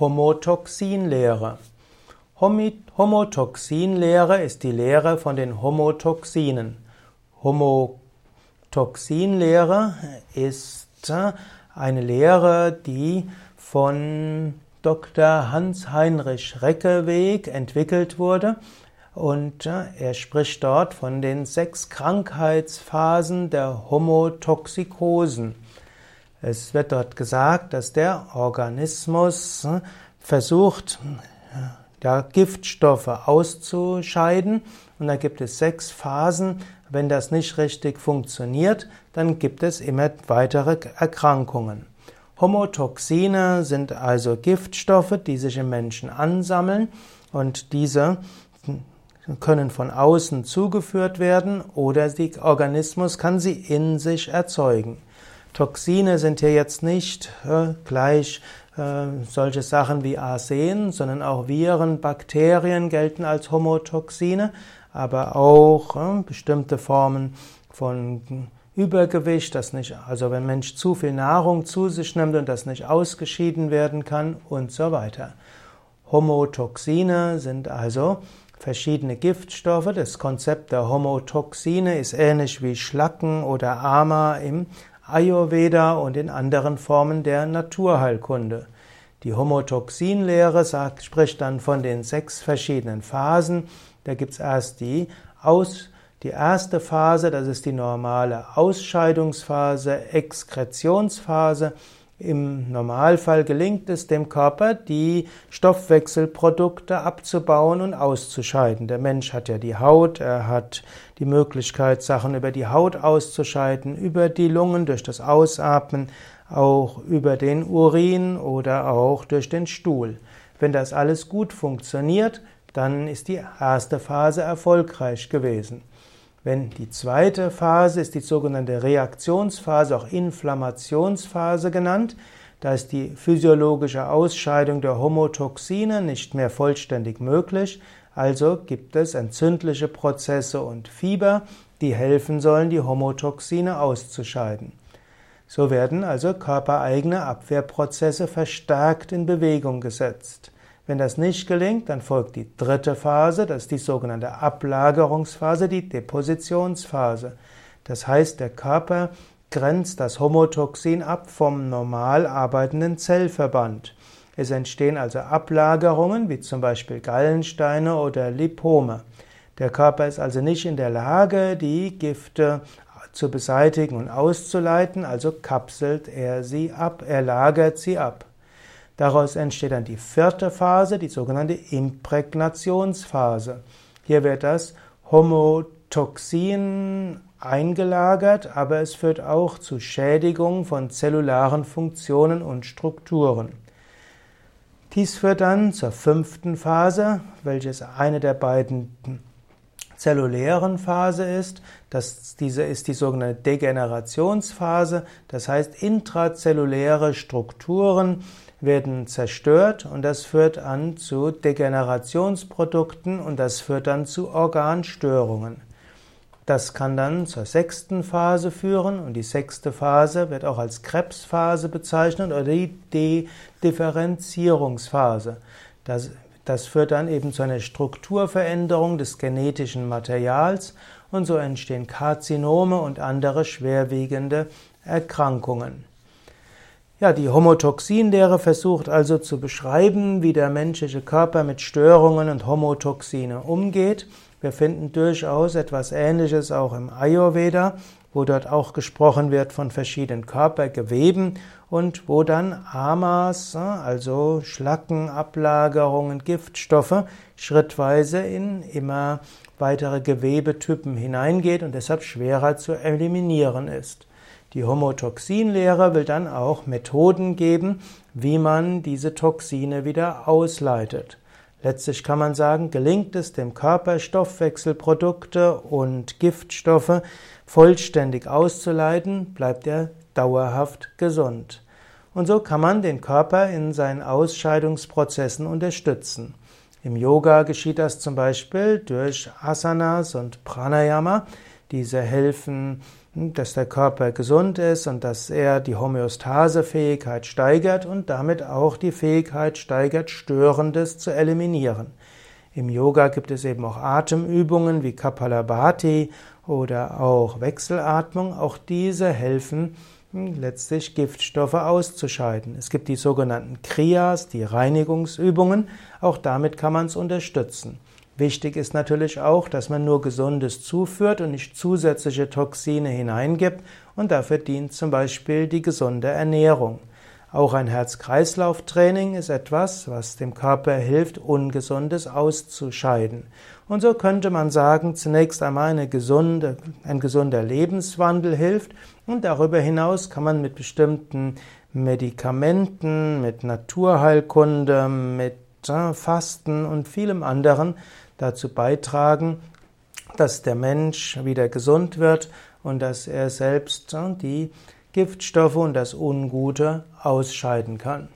Homotoxinlehre. Homotoxinlehre ist die Lehre von den Homotoxinen. Homotoxinlehre ist eine Lehre, die von Dr. Hans-Heinrich Reckeweg entwickelt wurde und er spricht dort von den sechs Krankheitsphasen der Homotoxikosen. Es wird dort gesagt, dass der Organismus versucht, ja, Giftstoffe auszuscheiden. Und da gibt es sechs Phasen. Wenn das nicht richtig funktioniert, dann gibt es immer weitere Erkrankungen. Homotoxine sind also Giftstoffe, die sich im Menschen ansammeln und diese können von außen zugeführt werden oder der Organismus kann sie in sich erzeugen. Toxine sind hier jetzt nicht äh, gleich äh, solche Sachen wie Arsen, sondern auch Viren, Bakterien gelten als Homotoxine, aber auch äh, bestimmte Formen von Übergewicht, das nicht, also wenn Mensch zu viel Nahrung zu sich nimmt und das nicht ausgeschieden werden kann und so weiter. Homotoxine sind also verschiedene Giftstoffe. Das Konzept der Homotoxine ist ähnlich wie Schlacken oder Ama im Ayurveda und in anderen Formen der Naturheilkunde. Die Homotoxinlehre sagt, spricht dann von den sechs verschiedenen Phasen. Da gibt's erst die Aus, die erste Phase, das ist die normale Ausscheidungsphase, Exkretionsphase. Im Normalfall gelingt es dem Körper, die Stoffwechselprodukte abzubauen und auszuscheiden. Der Mensch hat ja die Haut, er hat die Möglichkeit, Sachen über die Haut auszuscheiden, über die Lungen durch das Ausatmen, auch über den Urin oder auch durch den Stuhl. Wenn das alles gut funktioniert, dann ist die erste Phase erfolgreich gewesen. Wenn die zweite Phase ist die sogenannte Reaktionsphase, auch Inflammationsphase genannt, da ist die physiologische Ausscheidung der Homotoxine nicht mehr vollständig möglich, also gibt es entzündliche Prozesse und Fieber, die helfen sollen, die Homotoxine auszuscheiden. So werden also körpereigene Abwehrprozesse verstärkt in Bewegung gesetzt. Wenn das nicht gelingt, dann folgt die dritte Phase, das ist die sogenannte Ablagerungsphase, die Depositionsphase. Das heißt, der Körper grenzt das Homotoxin ab vom normal arbeitenden Zellverband. Es entstehen also Ablagerungen, wie zum Beispiel Gallensteine oder Lipome. Der Körper ist also nicht in der Lage, die Gifte zu beseitigen und auszuleiten, also kapselt er sie ab, er lagert sie ab. Daraus entsteht dann die vierte Phase, die sogenannte Imprägnationsphase. Hier wird das Homotoxin eingelagert, aber es führt auch zu Schädigung von zellularen Funktionen und Strukturen. Dies führt dann zur fünften Phase, welches eine der beiden zellulären Phase ist. Das, diese ist die sogenannte Degenerationsphase. Das heißt, intrazelluläre Strukturen werden zerstört und das führt an zu Degenerationsprodukten und das führt dann zu Organstörungen. Das kann dann zur sechsten Phase führen und die sechste Phase wird auch als Krebsphase bezeichnet oder die Dedifferenzierungsphase. Das, das führt dann eben zu einer Strukturveränderung des genetischen Materials und so entstehen Karzinome und andere schwerwiegende Erkrankungen. Ja, die Homotoxinlehre versucht also zu beschreiben, wie der menschliche Körper mit Störungen und Homotoxine umgeht. Wir finden durchaus etwas Ähnliches auch im Ayurveda, wo dort auch gesprochen wird von verschiedenen Körpergeweben und wo dann Amas, also Schlackenablagerungen, Giftstoffe, schrittweise in immer weitere Gewebetypen hineingeht und deshalb schwerer zu eliminieren ist. Die Homotoxinlehre will dann auch Methoden geben, wie man diese Toxine wieder ausleitet. Letztlich kann man sagen, gelingt es dem Körper, Stoffwechselprodukte und Giftstoffe vollständig auszuleiten, bleibt er dauerhaft gesund. Und so kann man den Körper in seinen Ausscheidungsprozessen unterstützen. Im Yoga geschieht das zum Beispiel durch Asanas und Pranayama, Diese helfen, dass der Körper gesund ist und dass er die Homöostasefähigkeit steigert und damit auch die Fähigkeit steigert, Störendes zu eliminieren. Im Yoga gibt es eben auch Atemübungen wie Kapalabhati oder auch Wechselatmung. Auch diese helfen, letztlich Giftstoffe auszuscheiden. Es gibt die sogenannten Kriyas, die Reinigungsübungen. Auch damit kann man es unterstützen. Wichtig ist natürlich auch, dass man nur Gesundes zuführt und nicht zusätzliche Toxine hineingibt und dafür dient zum Beispiel die gesunde Ernährung. Auch ein Herz-Kreislauf-Training ist etwas, was dem Körper hilft, Ungesundes auszuscheiden. Und so könnte man sagen, zunächst einmal gesunde, ein gesunder Lebenswandel hilft und darüber hinaus kann man mit bestimmten Medikamenten, mit Naturheilkunde, mit äh, Fasten und vielem anderen dazu beitragen, dass der Mensch wieder gesund wird und dass er selbst die Giftstoffe und das Ungute ausscheiden kann.